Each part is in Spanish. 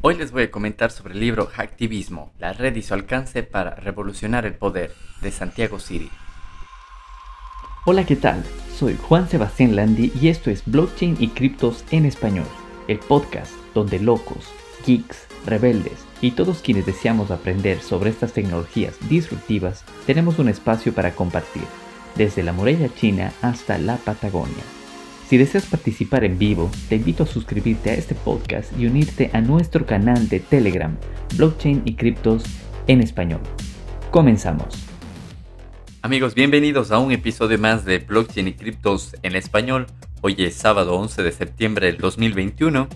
Hoy les voy a comentar sobre el libro Hacktivismo, la red y su alcance para revolucionar el poder, de Santiago City. Hola, ¿qué tal? Soy Juan Sebastián Landi y esto es Blockchain y Criptos en Español, el podcast donde locos, geeks, rebeldes y todos quienes deseamos aprender sobre estas tecnologías disruptivas tenemos un espacio para compartir, desde la muralla china hasta la Patagonia. Si deseas participar en vivo, te invito a suscribirte a este podcast y unirte a nuestro canal de Telegram, Blockchain y Criptos en Español. Comenzamos. Amigos, bienvenidos a un episodio más de Blockchain y Criptos en Español. Hoy es sábado 11 de septiembre del 2021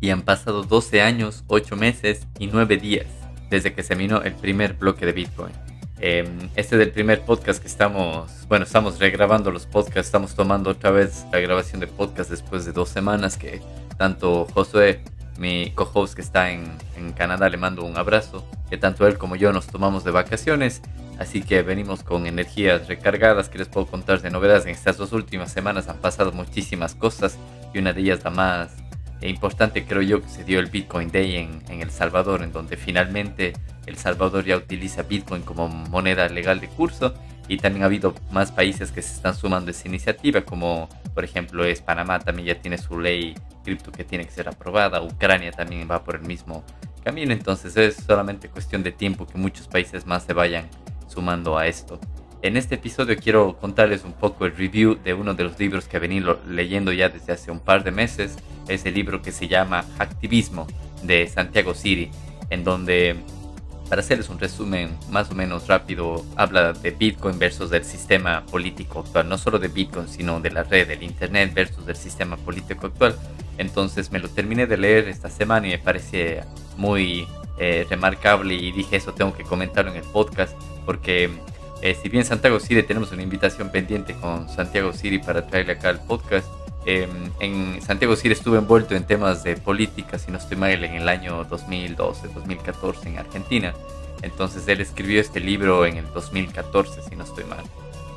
y han pasado 12 años, 8 meses y 9 días desde que se minó el primer bloque de Bitcoin. Em, este es el primer podcast que estamos, bueno, estamos regrabando los podcasts, estamos tomando otra vez la grabación de podcast después de dos semanas que tanto Josué, mi co-host que está en, en Canadá, le mando un abrazo, que tanto él como yo nos tomamos de vacaciones, así que venimos con energías recargadas que les puedo contar de novedades. En estas dos últimas semanas han pasado muchísimas cosas y una de ellas la más importante creo yo que se dio el Bitcoin Day en, en El Salvador, en donde finalmente el Salvador ya utiliza Bitcoin como moneda legal de curso y también ha habido más países que se están sumando a esa iniciativa, como por ejemplo es Panamá, también ya tiene su ley cripto que tiene que ser aprobada, Ucrania también va por el mismo camino, entonces es solamente cuestión de tiempo que muchos países más se vayan sumando a esto. En este episodio quiero contarles un poco el review de uno de los libros que he venido leyendo ya desde hace un par de meses. Es el libro que se llama Activismo de Santiago City, en donde para hacerles un resumen más o menos rápido, habla de Bitcoin versus el sistema político actual, no solo de Bitcoin, sino de la red, del Internet versus el sistema político actual. Entonces me lo terminé de leer esta semana y me parece muy eh, remarcable y dije eso tengo que comentarlo en el podcast porque eh, si bien Santiago City tenemos una invitación pendiente con Santiago City para traerle acá al podcast, Em, en Santiago City estuve envuelto en temas de política, si no estoy mal, en el año 2012, 2014 en Argentina. Entonces él escribió este libro en el 2014, si no estoy mal.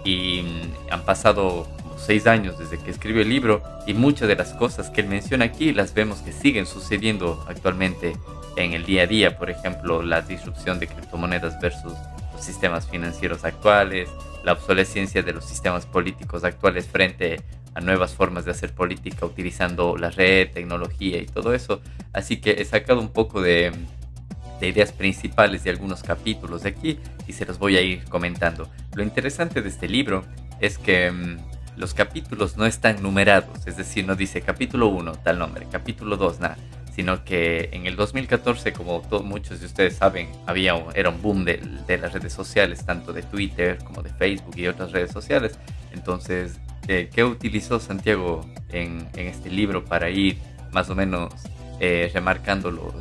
Y mm, han pasado como seis años desde que escribió el libro y muchas de las cosas que él menciona aquí las vemos que siguen sucediendo actualmente en el día a día. Por ejemplo, la disrupción de criptomonedas versus los sistemas financieros actuales, la obsolescencia de los sistemas políticos actuales frente a nuevas formas de hacer política utilizando la red, tecnología y todo eso. Así que he sacado un poco de, ideas principales de algunos capítulos de aquí y se los voy a ir comentando. Lo interesante de este libro es que mm, los capítulos no están numerados, es decir, no dice capítulo 1 tal nombre, capítulo 2 nada, sino que en el 2014, como muchos de ustedes saben, había era un boom de, de, las redes sociales, tanto de Twitter como de Facebook y otras redes sociales. Entonces ¿qué utilizó Santiago en, este libro para ir más o menos eh, remarcando los,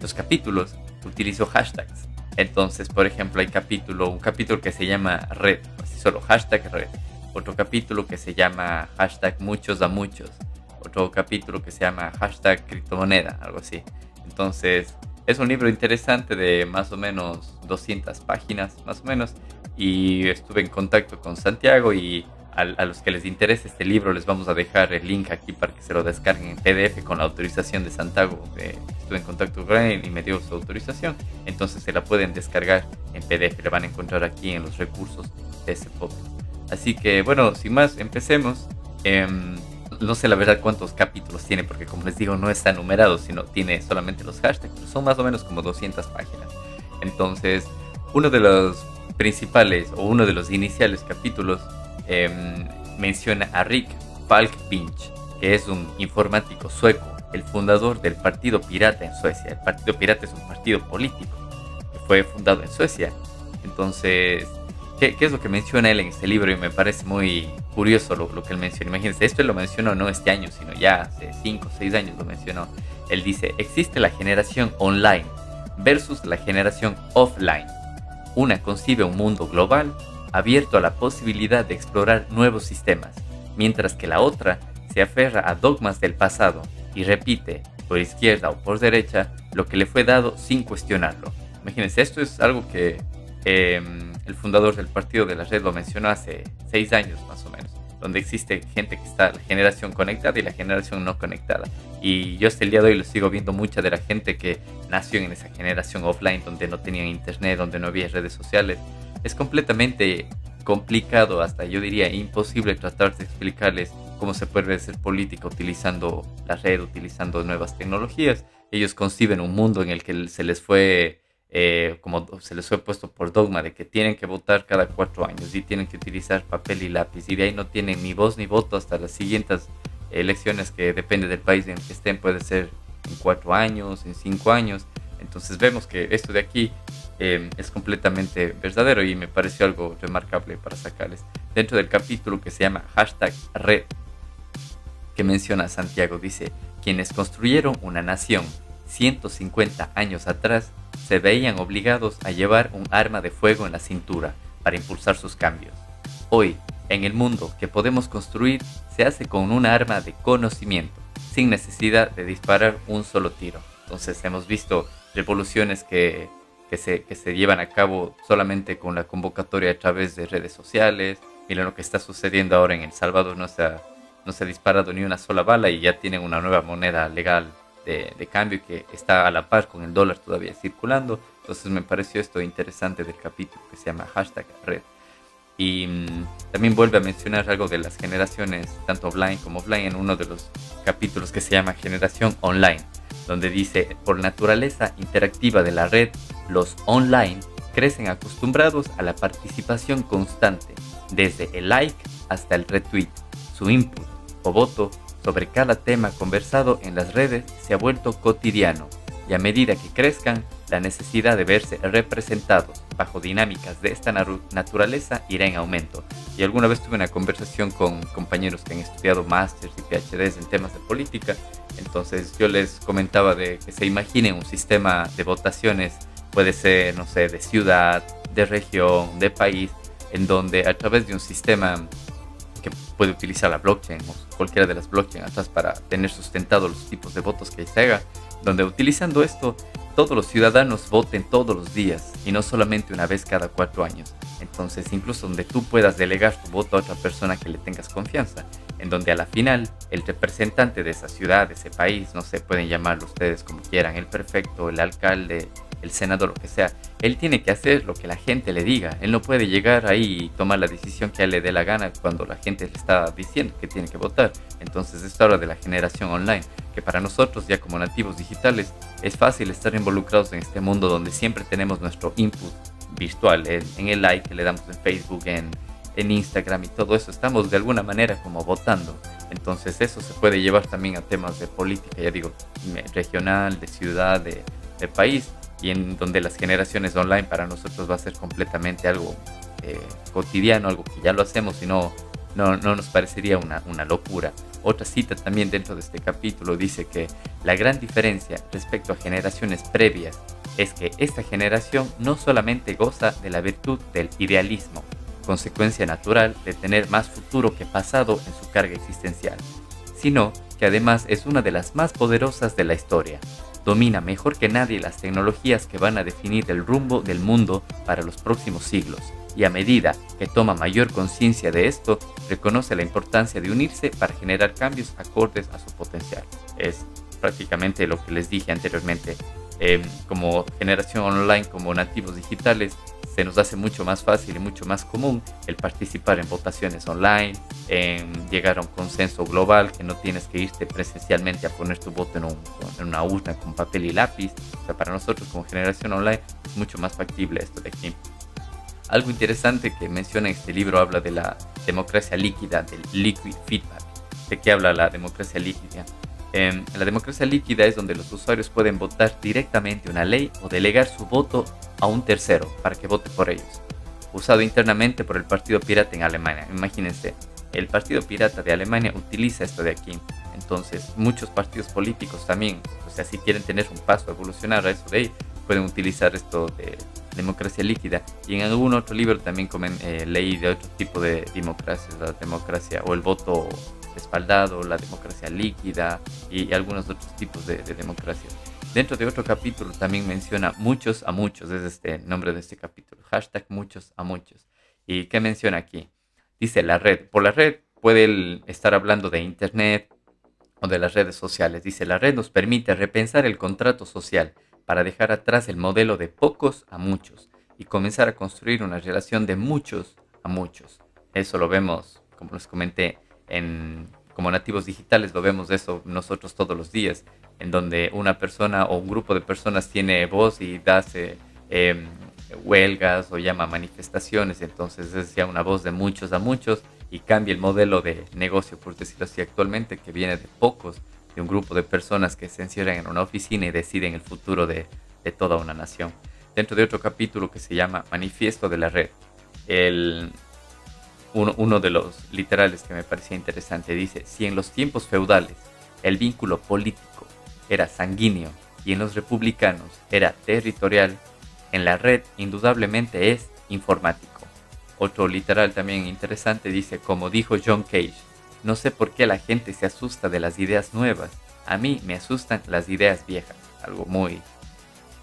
los capítulos? Utilizó hashtags. Entonces, por ejemplo, hay capítulo, un capítulo que se llama red, así solo hashtag red. Otro capítulo que se llama hashtag muchos a muchos. Otro capítulo que se llama hashtag criptomoneda, algo así. Entonces, es un libro interesante de más o menos 200 páginas, más o menos. Y estuve en contacto con Santiago y a, los que les interese este libro les vamos a dejar el link aquí para que se lo descarguen en PDF con la autorización de Santiago. estuve en contacto con él y me dio su autorización. Entonces se la pueden descargar en PDF. Le van a encontrar aquí en los recursos de ese podcast. Así que bueno, sin más, empecemos. Em, no sé la verdad cuántos capítulos tiene porque como les digo no está numerado, sino tiene solamente los hashtags. son más o menos como 200 páginas. Entonces, uno de los principales o uno de los iniciales capítulos Em, menciona a Rick Falkpinch, que es un informático sueco, el fundador del Partido Pirata en Suecia. El Partido Pirata es un partido político que fue fundado en Suecia. Entonces, ¿qué, es lo que menciona él en este libro? Y me parece muy curioso lo, que él menciona. Imagínense, esto lo mencionó no este año, sino ya hace 5 o 6 años lo mencionó. Él dice, existe la generación online versus la generación offline. Una concibe un mundo global abierto a la posibilidad de explorar nuevos sistemas, mientras que la otra se aferra a dogmas del pasado y repite, por izquierda o por derecha, lo que le fue dado sin cuestionarlo. Imagínense, esto es algo que em, el fundador del Partido de la Red lo mencionó hace seis años más o menos. donde existe gente que está la generación conectada y la generación no conectada. Y yo hasta el día de hoy lo sigo viendo mucha de la gente que nació en esa generación offline, donde no tenían internet, donde no había redes sociales. Es completamente complicado, hasta yo diría imposible tratar de explicarles cómo se puede ser política utilizando la red, utilizando nuevas tecnologías. Ellos conciben un mundo en el que se les fue eh, como se les fue puesto por dogma de que tienen que votar cada cuatro años y tienen que utilizar papel y lápiz y de ahí no tienen ni voz ni voto hasta las siguientes elecciones que depende del país en que estén, puede ser en cuatro años, en cinco años. Entonces vemos que esto de aquí eh, es completamente verdadero y me pareció algo remarcable para sacarles. Dentro del capítulo que se llama hashtag red, que menciona Santiago, dice, quienes construyeron una nación 150 años atrás se veían obligados a llevar un arma de fuego en la cintura para impulsar sus cambios. Hoy, en el mundo que podemos construir, se hace con un arma de conocimiento, sin necesidad de disparar un solo tiro. Entonces hemos visto revoluciones que, se, se llevan a cabo solamente con la convocatoria a través de redes sociales. Miren lo que está sucediendo ahora en El Salvador, no se ha, no se ha disparado ni una sola bala y ya tienen una nueva moneda legal de, cambio que está a la par con el dólar todavía circulando. Entonces me pareció esto interesante del capítulo que se llama hashtag red. Y mm, también vuelve a mencionar algo de las generaciones, tanto offline como offline, en uno de los capítulos que se llama Generación Online, donde dice, por naturaleza interactiva de la red, los online crecen acostumbrados a la participación constante, desde el like hasta el retweet. Su input o voto sobre cada tema conversado en las redes se ha vuelto cotidiano y a medida que crezcan, la necesidad de verse representados bajo dinámicas de esta naturaleza irá en aumento. Y alguna vez tuve una conversación con compañeros que han estudiado másteres y PhDs en temas de política, entonces yo les comentaba de que se imaginen un sistema de votaciones, puede ser, no sé, de ciudad, de región, de país, en donde a través de un sistema que puede utilizar la blockchain o cualquiera de las blockchains atrás para tener sustentados los tipos de votos que se haga, donde utilizando esto todos los ciudadanos voten todos los días y no solamente una vez cada cuatro años. Entonces, incluso donde tú puedas delegar tu voto a otra persona que le tengas confianza, en donde a la final el representante de esa ciudad, de ese país, no sé, pueden llamarlo ustedes como quieran, el prefecto, el alcalde, el senador, lo que sea, él tiene que hacer lo que la gente le diga. Él no puede llegar ahí y tomar la decisión que le dé la gana cuando la gente le está diciendo que tiene que votar. Entonces, esto habla de la generación online, que para nosotros ya como nativos digitales es fácil estar involucrados en este mundo donde siempre tenemos nuestro input virtual, en, el like que le damos en Facebook, en, en Instagram y todo eso. Estamos de alguna manera como votando. Entonces eso se puede llevar también a temas de política, ya digo, regional, de ciudad, de, de país y en donde las generaciones online para nosotros va a ser completamente algo eh, cotidiano, algo que ya lo hacemos y no, no, nos parecería una, una locura. Otra cita también dentro de este capítulo dice que la gran diferencia respecto a generaciones previas es que esta generación no solamente goza de la virtud del idealismo, consecuencia natural de tener más futuro que pasado en su carga existencial, sino que además es una de las más poderosas de la historia, domina mejor que nadie las tecnologías que van a definir el rumbo del mundo para los próximos siglos, y a medida que toma mayor conciencia de esto, reconoce la importancia de unirse para generar cambios acordes a su potencial. Es prácticamente lo que les dije anteriormente. Em, como generación online, como nativos digitales, se nos hace mucho más fácil y mucho más común el participar en votaciones online, en llegar a un consenso global, que no tienes que irte presencialmente a poner tu voto en, una urna con papel y lápiz. O sea, para nosotros como generación online es mucho más factible esto de aquí. Algo interesante que menciona este libro habla de la democracia líquida, del liquid feedback. ¿De qué habla la democracia líquida? En la democracia líquida es donde los usuarios pueden votar directamente una ley o delegar su voto a un tercero para que vote por ellos. Usado internamente por el Partido Pirata en Alemania. Imagínense, el Partido Pirata de Alemania utiliza esto de aquí. Entonces, muchos partidos políticos también, o sea, si quieren tener un paso a evolucionar a eso de ahí, pueden utilizar esto de democracia líquida. Y en algún otro libro también comen, eh, de otro tipo de democracia, la democracia o el voto respaldado, la democracia líquida y, algunos otros tipos de, democracia. Dentro de otro capítulo también menciona muchos a muchos, es este nombre de este capítulo, hashtag muchos a muchos. ¿Y qué menciona aquí? Dice la red, por la red puede estar hablando de Internet o de las redes sociales. Dice, la red nos permite repensar el contrato social para dejar atrás el modelo de pocos a muchos y comenzar a construir una relación de muchos a muchos. Eso lo vemos, como les comenté, en, como nativos digitales lo vemos eso nosotros todos los días, en donde una persona o un grupo de personas tiene voz y hace em, huelgas o llama manifestaciones, entonces es ya una voz de muchos a muchos y cambia el modelo de negocio, por decirlo así, actualmente, que viene de pocos, de un grupo de personas que se encierran en una oficina y deciden el futuro de, de toda una nación. Dentro de otro capítulo que se llama Manifiesto de la Red, el, uno, uno de los literales que me parecía interesante dice, si en los tiempos feudales el vínculo político era sanguíneo y en los republicanos era territorial, en la red indudablemente es informático. Otro literal también interesante dice, como dijo John Cage, no sé por qué la gente se asusta de las ideas nuevas. A mí me asustan las ideas viejas. Algo muy,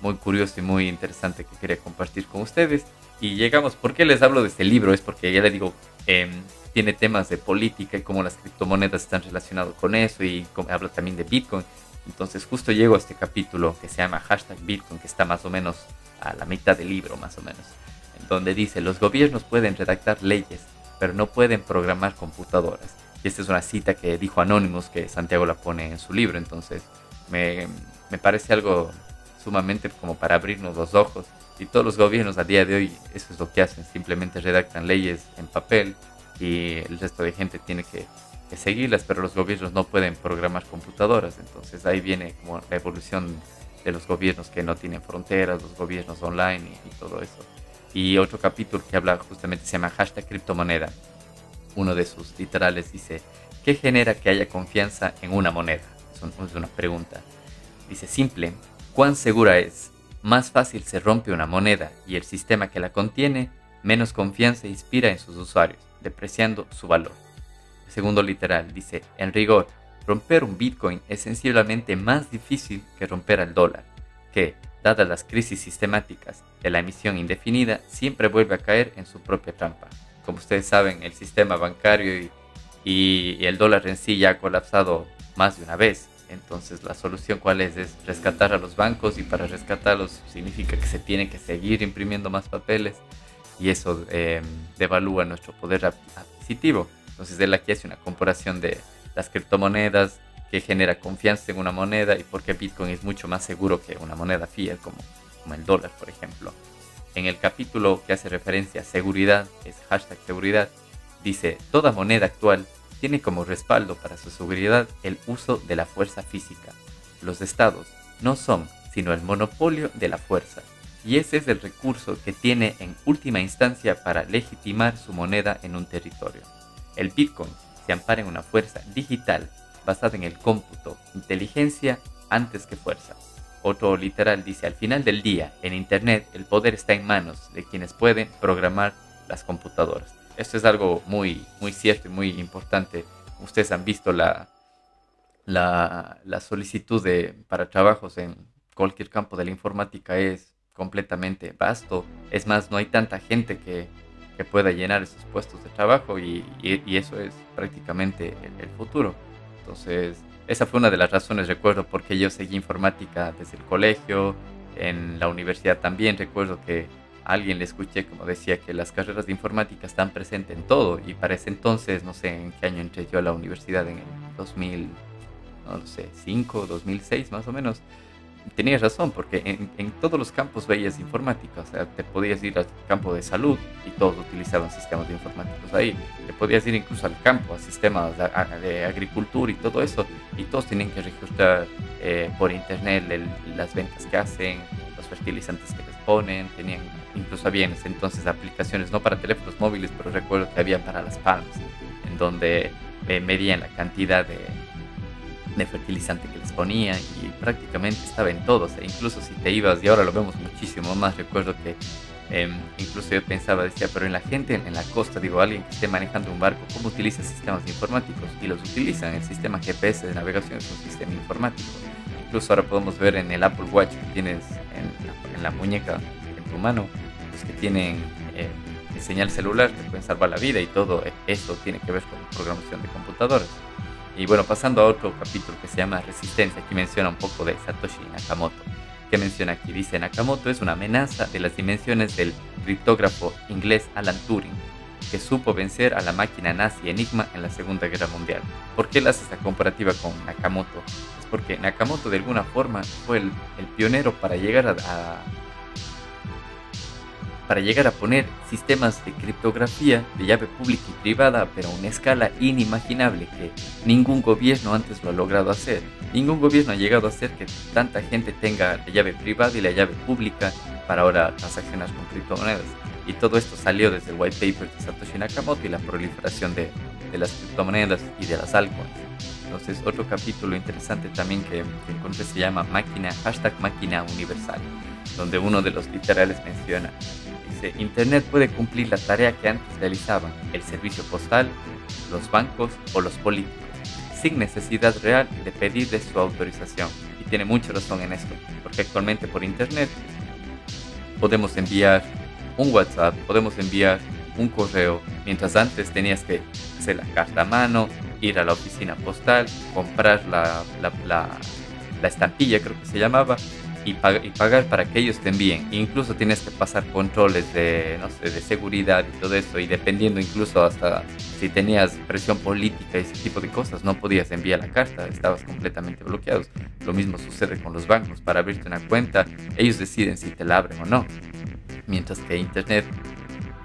muy curioso y muy interesante que quería compartir con ustedes. Y llegamos, ¿por qué les hablo de este libro? Es porque ya les digo, em, tiene temas de política y cómo las criptomonedas están relacionadas con eso y habla también de Bitcoin. Entonces justo llego a este capítulo que se llama hashtag Bitcoin, que está más o menos a la mitad del libro, más o menos, donde dice, los gobiernos pueden redactar leyes, pero no pueden programar computadoras. Y esta es una cita que dijo Anonymous, que Santiago la pone en su libro, entonces me, me parece algo sumamente como para abrirnos los ojos. Y todos los gobiernos a día de hoy eso es lo que hacen, simplemente redactan leyes en papel y el resto de gente tiene que, que seguirlas, pero los gobiernos no pueden programar computadoras. Entonces ahí viene como la evolución de los gobiernos que no tienen fronteras, los gobiernos online y, todo eso. Y otro capítulo que habla justamente se llama hashtag criptomoneda. Uno de sus literales dice, ¿qué genera que haya confianza en una moneda? Es, una pregunta. Dice, simple, ¿cuán segura es? Más fácil se rompe una moneda y el sistema que la contiene, menos confianza inspira en sus usuarios, depreciando su valor. El segundo literal dice, en rigor, romper un Bitcoin es sensiblemente más difícil que romper al dólar, que, dadas las crisis sistemáticas de la emisión indefinida, siempre vuelve a caer en su propia trampa. Como ustedes saben, el sistema bancario y, el dólar en sí ya ha colapsado más de una vez. Entonces, la solución cuál es? Es rescatar a los bancos y para rescatarlos significa que se tiene que seguir imprimiendo más papeles y eso eh, devalúa nuestro poder adquisitivo. Entonces, él aquí hace una comparación de las criptomonedas, que genera confianza en una moneda y porque Bitcoin es mucho más seguro que una moneda fiat como, como el dólar, por ejemplo. En el capítulo que hace referencia a seguridad, es hashtag seguridad, dice, toda moneda actual tiene como respaldo para su seguridad el uso de la fuerza física. Los estados no son sino el monopolio de la fuerza, y ese es el recurso que tiene en última instancia para legitimar su moneda en un territorio. El Bitcoin se ampara en una fuerza digital basada en el cómputo, inteligencia antes que fuerza. Otro literal dice, al final del día, en Internet, el poder está en manos de quienes pueden programar las computadoras. Esto es algo muy, muy cierto y muy importante. Ustedes han visto la, la, la solicitud de, para trabajos en cualquier campo de la informática es completamente vasto. Es más, no hay tanta gente que, que pueda llenar esos puestos de trabajo y, eso es prácticamente el, futuro. Entonces, esa fue una de las razones, recuerdo, porque yo seguí informática desde el colegio, en la universidad también, recuerdo que alguien le escuché como decía que las carreras de informática están presentes en todo y para ese entonces, no sé en qué año entré yo a la universidad, en el 2000, no sé, 5, 2006 más o menos, tenías razón, porque en, todos los campos veías informática, o sea, te podías ir al campo de salud y todos utilizaban sistemas de informáticos ahí, te podías ir incluso al campo, a sistemas de, agricultura y todo eso, y todos tienen que registrar eh, por internet las ventas que hacen, los fertilizantes que les ponen, tenían, incluso había en ese entonces aplicaciones, no para teléfonos móviles, pero recuerdo que había para las palmas, en donde eh, medían la cantidad de de fertilizante que les ponía y prácticamente estaba en todo. O incluso si te ibas, y ahora lo vemos muchísimo más, recuerdo que em, incluso yo pensaba, decía, pero en la gente en la costa, digo, alguien que esté manejando un barco, ¿cómo utiliza sistemas informáticos? Y los utilizan. El sistema GPS de navegación es un sistema informático. Incluso ahora podemos ver en el Apple Watch que tienes en, la muñeca, en tu mano, los que tienen eh, señal celular te pueden salvar la vida y todo eso tiene que ver con programación de computadores. Y bueno, pasando a otro capítulo que se llama Resistencia, aquí menciona un poco de Satoshi Nakamoto. que menciona aquí? Dice Nakamoto es una amenaza de las dimensiones del criptógrafo inglés Alan Turing, que supo vencer a la máquina nazi Enigma en la Segunda Guerra Mundial. ¿Por qué él hace esta comparativa con Nakamoto? Es porque Nakamoto de alguna forma fue el, pionero para llegar a para llegar a poner sistemas de criptografía de llave pública y privada, pero a una escala inimaginable que ningún gobierno antes lo ha logrado hacer. Ningún gobierno ha llegado a hacer que tanta gente tenga la llave privada y la llave pública para ahora transaccionar con criptomonedas. Y todo esto salió desde el white paper de Satoshi Nakamoto y la proliferación de, de las criptomonedas y de las altcoins. Entonces, otro capítulo interesante también que, que encontré se llama máquina, hashtag máquina universal, donde uno de los literales menciona Internet puede cumplir la tarea que antes realizaban el servicio postal, los bancos o los políticos, sin necesidad real de pedir de su autorización. Y tiene mucha razón en esto, porque actualmente por Internet podemos enviar un WhatsApp, podemos enviar un correo, mientras antes tenías que hacer la carta a mano, ir a la oficina postal, comprar la, la, la estampilla, creo que se llamaba, y, pagar para que ellos te envíen. Incluso tienes que pasar controles de, no sé, de seguridad y todo eso. Y dependiendo incluso hasta si tenías presión política y ese tipo de cosas, no podías enviar la carta, estabas completamente bloqueado. Lo mismo sucede con los bancos. Para abrirte una cuenta, ellos deciden si te la abren o no. Mientras que Internet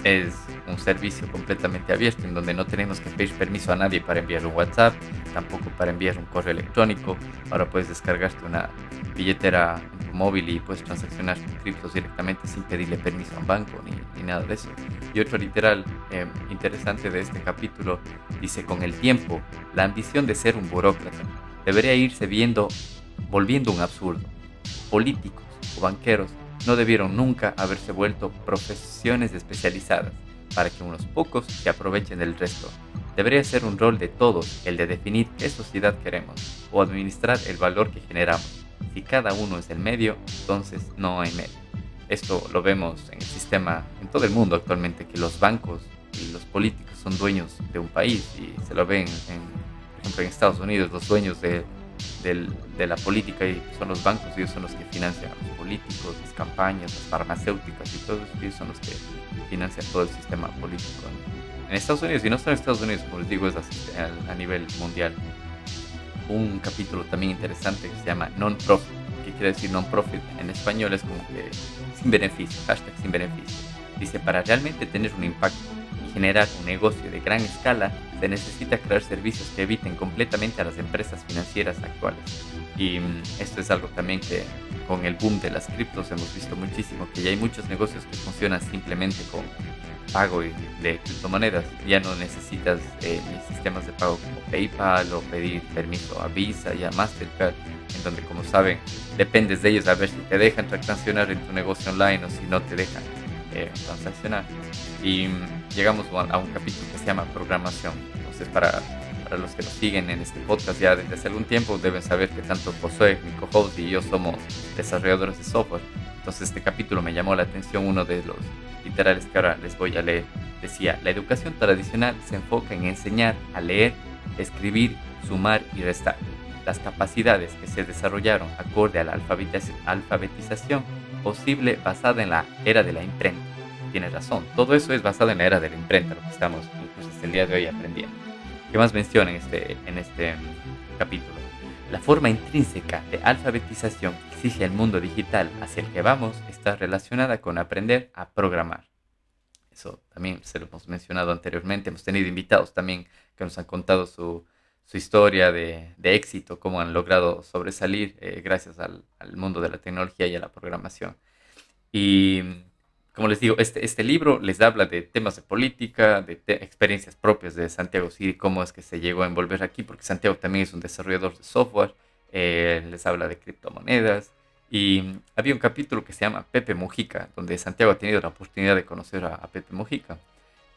es un servicio completamente abierto en donde no tenemos que pedir permiso a nadie para enviar un WhatsApp, tampoco para enviar un correo electrónico. Ahora puedes descargarte una billetera móvil y puedes transaccionar criptos directamente sin pedirle permiso a un banco ni, nada de eso. Y otro literal em, interesante de este capítulo dice, con el tiempo, la ambición de ser un burócrata debería irse viendo, volviendo un absurdo. Políticos o banqueros no debieron nunca haberse vuelto profesiones especializadas para que unos pocos se aprovechen del resto. Debería ser un rol de todos el de definir qué sociedad queremos o administrar el valor que generamos. Si cada uno es el medio, entonces no hay medio. Esto lo vemos en el sistema, en todo el mundo actualmente, que los bancos y los políticos son dueños de un país y se lo ven, en, por ejemplo, en Estados Unidos, los dueños de de la política y son los bancos, ellos son los que financian a los políticos, las campañas, las farmacéuticas y todos ellos son los que financian todo el sistema político en Estados Unidos y no solo en Estados Unidos, como les digo, es a, nivel mundial. Un capítulo también interesante que se llama Non-Profit, que quiere decir non-profit en español es como que sin beneficio, hashtag sin beneficio. Dice, para realmente tener un impacto generar un negocio de gran escala, se necesita crear servicios que eviten completamente a las empresas financieras actuales. Y mm, esto es algo también que con el boom de las criptos hemos visto muchísimo, que ya hay muchos negocios que funcionan simplemente con pago de criptomonedas. Ya no necesitas eh, sistemas de pago como PayPal o pedir permiso a Visa y a Mastercard, en donde como saben dependes de ellos a ver si te dejan transaccionar en tu negocio online o si no te dejan eh, transaccionar. Y llegamos a un capítulo que se llama programación. Entonces, para, para los que nos siguen en este podcast ya desde hace algún tiempo, deben saber que tanto Josué, mi co-host, y yo somos desarrolladores de software. Entonces, este capítulo me llamó la atención, uno de los literales que ahora les voy a leer. Decía, la educación tradicional se enfoca en enseñar a leer, escribir, sumar y restar. Las capacidades que se desarrollaron acorde a la alfabetización posible basada en la era de la imprenta tienes razón. Todo eso es basado en la era de la imprenta, lo que estamos incluso hasta el día de hoy aprendiendo. ¿Qué más menciona en este, en este mm, capítulo? La forma intrínseca de alfabetización que exige el mundo digital hacia el que vamos está relacionada con aprender a programar. Eso también se lo hemos mencionado anteriormente. Hemos tenido invitados también que nos han contado su, su historia de, de, éxito, cómo han logrado sobresalir eh, gracias al, al, mundo de la tecnología y a la programación. Y como les digo, este, este libro les habla de temas de política, de experiencias propias de Santiago City, cómo es que se llegó a envolver aquí, porque Santiago también es un desarrollador de software, eh, les habla de criptomonedas. Y había un capítulo que se llama Pepe Mujica, donde Santiago ha tenido la oportunidad de conocer a, Pepe Mujica.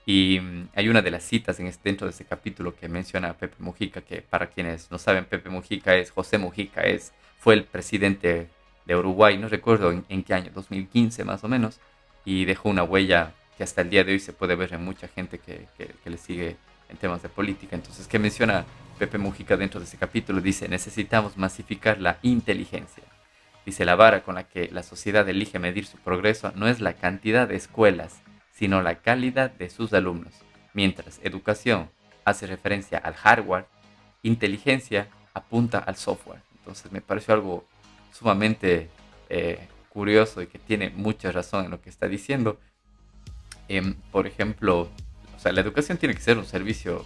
Y mm, hay una de las citas en este, dentro de ese capítulo que menciona a Pepe Mujica, que para quienes no saben, Pepe Mujica es José Mujica, es, fue el presidente de Uruguay, no recuerdo en, en qué año, 2015 más o menos y dejó una huella que hasta el día de hoy se puede ver en mucha gente que, que, le sigue en temas de política. Entonces, ¿qué menciona Pepe Mujica dentro de ese capítulo? Dice, necesitamos masificar la inteligencia. Dice, la vara con la que la sociedad elige medir su progreso no es la cantidad de escuelas, sino la calidad de sus alumnos. Mientras educación hace referencia al hardware, inteligencia apunta al software. Entonces me pareció algo sumamente eh, curioso y que tiene mucha razón en lo que está diciendo. Em, por ejemplo, o sea, la educación tiene que ser un servicio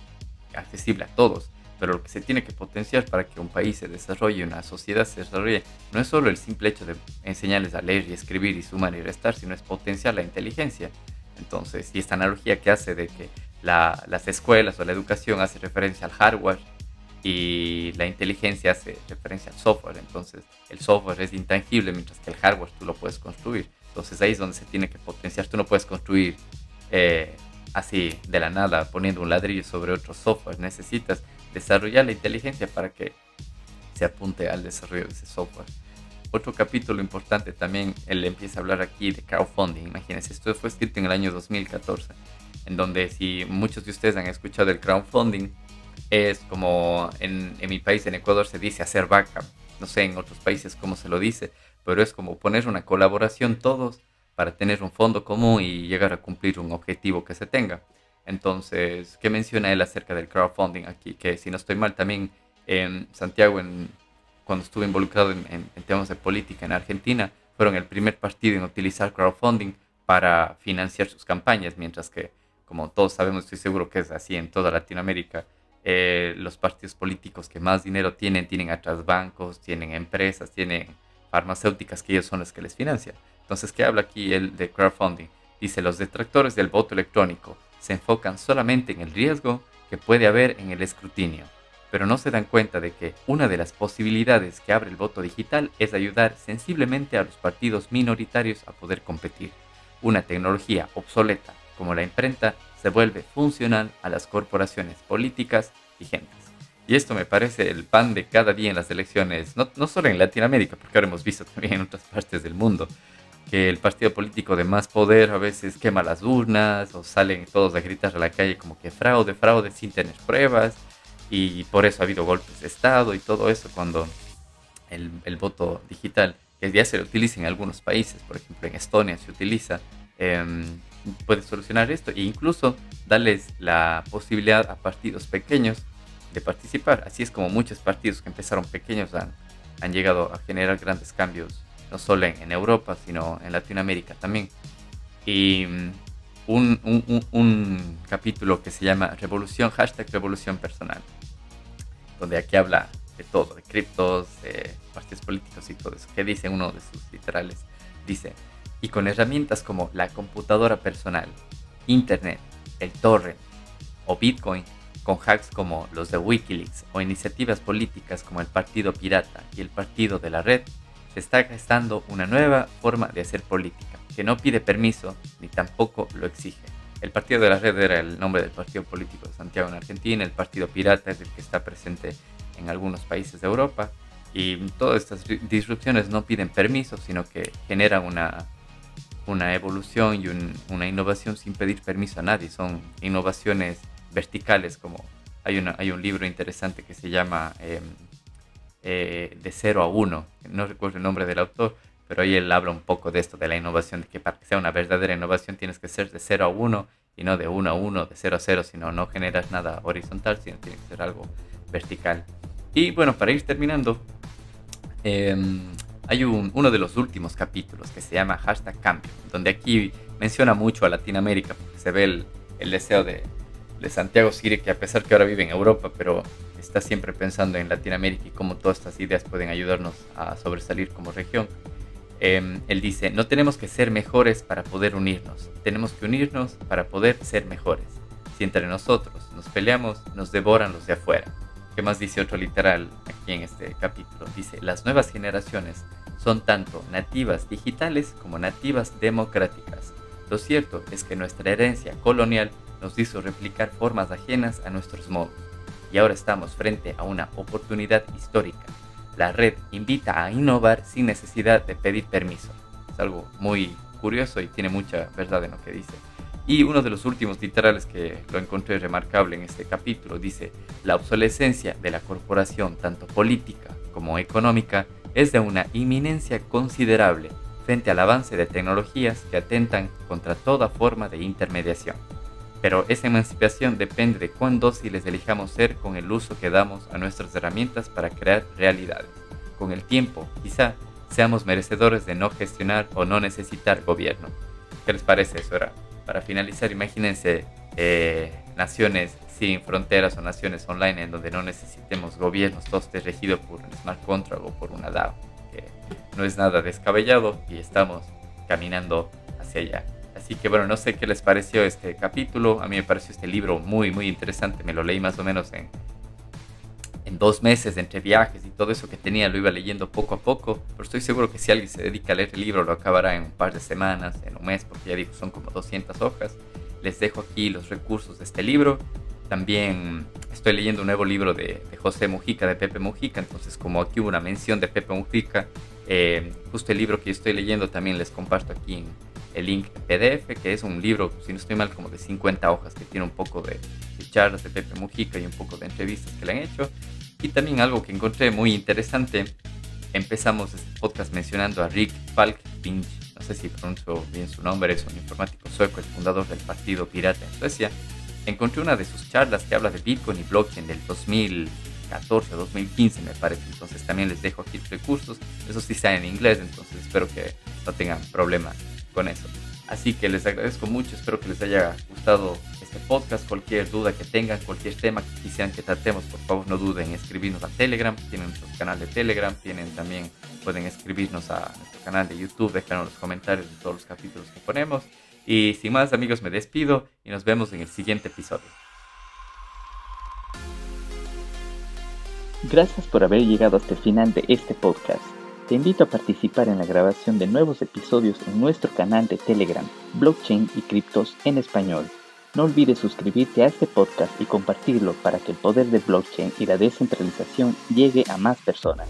accesible a todos, pero lo que se tiene que potenciar para que un país se desarrolle, una sociedad se desarrolle, no es solo el simple hecho de enseñarles a leer y escribir y sumar y restar, sino es potenciar la inteligencia. Entonces, y esta analogía que hace de que las escuelas o la educación hace referencia al hardware y la inteligencia hace referencia al software. Entonces, el software es intangible, mientras que el hardware tú lo puedes construir. Entonces, ahí es donde se tiene que potenciar. Tú no puedes construir eh, así de la nada, poniendo un ladrillo sobre otro software. Necesitas desarrollar la inteligencia para que se apunte al desarrollo de ese software. Otro capítulo importante también, él empieza a hablar aquí de crowdfunding. Imagínense, esto fue escrito en el año 2014, en donde si muchos de ustedes han escuchado el crowdfunding, es como en, mi país, en Ecuador, se dice hacer vaca. No sé en otros países cómo se lo dice, pero es como poner una colaboración todos para tener un fondo común y llegar a cumplir un objetivo que se tenga. Entonces, ¿qué menciona él acerca del crowdfunding aquí? Que si no estoy mal, también en Santiago, en, cuando estuve involucrado en, en, temas de política en Argentina, fueron el primer partido en utilizar crowdfunding para financiar sus campañas, mientras que, como todos sabemos, estoy seguro que es así en toda Latinoamérica, eh, los partidos políticos que más dinero tienen, tienen atrás bancos, tienen empresas, tienen farmacéuticas que ellos son los que les financian. Entonces, ¿qué habla aquí el de crowdfunding? Dice, los detractores del voto electrónico se enfocan solamente en el riesgo que puede haber en el escrutinio, pero no se dan cuenta de que una de las posibilidades que abre el voto digital es ayudar sensiblemente a los partidos minoritarios a poder competir. Una tecnología obsoleta como la imprenta se vuelve funcional a las corporaciones políticas vigentes. Y esto me parece el pan de cada día en las elecciones, no, solo en Latinoamérica, porque ahora hemos visto también en otras partes del mundo, que el partido político de más poder a veces quema las urnas o salen todos a gritar a la calle como que fraude, fraude sin tener pruebas y por eso ha habido golpes de Estado y todo eso cuando el, el voto digital, que ya se utiliza en algunos países, por ejemplo en Estonia se utiliza, eh, puede solucionar esto e incluso darles la posibilidad a partidos pequeños de participar. Así es como muchos partidos que empezaron pequeños han, han llegado a generar grandes cambios, no solo en, Europa, sino en Latinoamérica también. Y un, capítulo que se llama Revolución, hashtag Revolución Personal, donde aquí habla de todo, de criptos, de partidos políticos y todo eso. que dice uno de sus literales? Dice, y con herramientas como la computadora personal, Internet, el torrent o Bitcoin, con hacks como los de Wikileaks o iniciativas políticas como el Partido Pirata y el Partido de la Red, se está gestando una nueva forma de hacer política, que no pide permiso ni tampoco lo exige. El Partido de la Red era el nombre del partido político de Santiago en Argentina, el Partido Pirata es el que está presente en algunos países de Europa, y todas estas disrupciones no piden permiso, sino que generan una una evolución y una innovación sin pedir permiso a nadie. Son innovaciones verticales, como hay, una, hay un libro interesante que se llama em, eh, De cero a uno. No recuerdo el nombre del autor, pero ahí él habla un poco de esto, de la innovación, de que para que sea una verdadera innovación tienes que ser de cero a uno y no de uno a uno, de cero a cero, sino no generas nada horizontal, sino tiene que ser algo vertical. Y bueno, para ir terminando, eh, hay uno de los últimos capítulos que se llama Hashtag Cambio, donde aquí menciona mucho a Latinoamérica, porque se ve el, deseo de, Santiago Siri, que a pesar que ahora vive en Europa, pero está siempre pensando en Latinoamérica y cómo todas estas ideas pueden ayudarnos a sobresalir como región. Em, él dice, no tenemos que ser mejores para poder unirnos, tenemos que unirnos para poder ser mejores. Si entre nosotros nos peleamos, nos devoran los de afuera. ¿Qué más dice otro literal aquí en este capítulo? Dice, las nuevas generaciones son tanto nativas digitales como nativas democráticas. Lo cierto es que nuestra herencia colonial nos hizo replicar formas ajenas a nuestros modos y ahora estamos frente a una oportunidad histórica. La red invita a innovar sin necesidad de pedir permiso. Es algo muy curioso y tiene mucha verdad en lo que dice. Y uno de los últimos literales que lo encontré remarcable en este capítulo dice, la obsolescencia de la corporación, tanto política como económica, es de una inminencia considerable frente al avance de tecnologías que atentan contra toda forma de intermediación. Pero esa emancipación depende de cuán dóciles elijamos ser con el uso que damos a nuestras herramientas para crear realidades. Con el tiempo, quizá, seamos merecedores de no gestionar o no necesitar gobierno. ¿Qué les parece eso? Era? Para finalizar, imagínense eh, naciones sin fronteras o naciones online en donde no necesitemos gobiernos, todo esté regido por un smart contract o por una DAO, que no es nada descabellado y estamos caminando hacia allá. Así que bueno, no sé qué les pareció este capítulo, a mí me pareció este libro muy muy interesante, me lo leí más o menos en en dos meses entre viajes y todo eso que tenía. Lo iba leyendo poco a poco, pero estoy seguro que si alguien se dedica a leer el libro lo acabará en un par de semanas, en un mes, porque ya digo, son como 200 hojas. Les dejo aquí los recursos de este libro. También estoy leyendo un nuevo libro de, José Mujica, de Pepe Mujica, entonces como aquí hubo una mención de Pepe Mujica, eh, justo el libro que estoy leyendo también les comparto aquí el link PDF, que es un libro, si no estoy mal, como de 50 hojas, que tiene un poco de, de charlas de Pepe Mujica y un poco de entrevistas que le han hecho. Y también algo que encontré muy interesante, empezamos este podcast mencionando a Rick Falkping, no sé si pronuncio bien su nombre, es un informático sueco, el fundador del Partido Pirata en Suecia. Encontré una de sus charlas que habla de Bitcoin y blockchain del 2014 2015 me parece, entonces también les dejo aquí recursos, eso sí está en inglés, entonces espero que no tengan problema con eso. Así que les agradezco mucho, espero que les haya gustado este podcast. Cualquier duda que tengan, cualquier tema que quisieran que tratemos, por favor no duden en escribirnos a Telegram. Tienen nuestro canal de Telegram, tienen también, pueden escribirnos a nuestro canal de YouTube, dejarnos los comentarios de todos los capítulos que ponemos. Y sin más amigos, me despido y nos vemos en el siguiente episodio. Gracias por haber llegado hasta el final de este podcast. Te invito a participar en la grabación de nuevos episodios en nuestro canal de Telegram, Blockchain y Criptos en Español. No olvides suscribirte a este podcast y compartirlo para que el poder de blockchain y la descentralización llegue a más personas.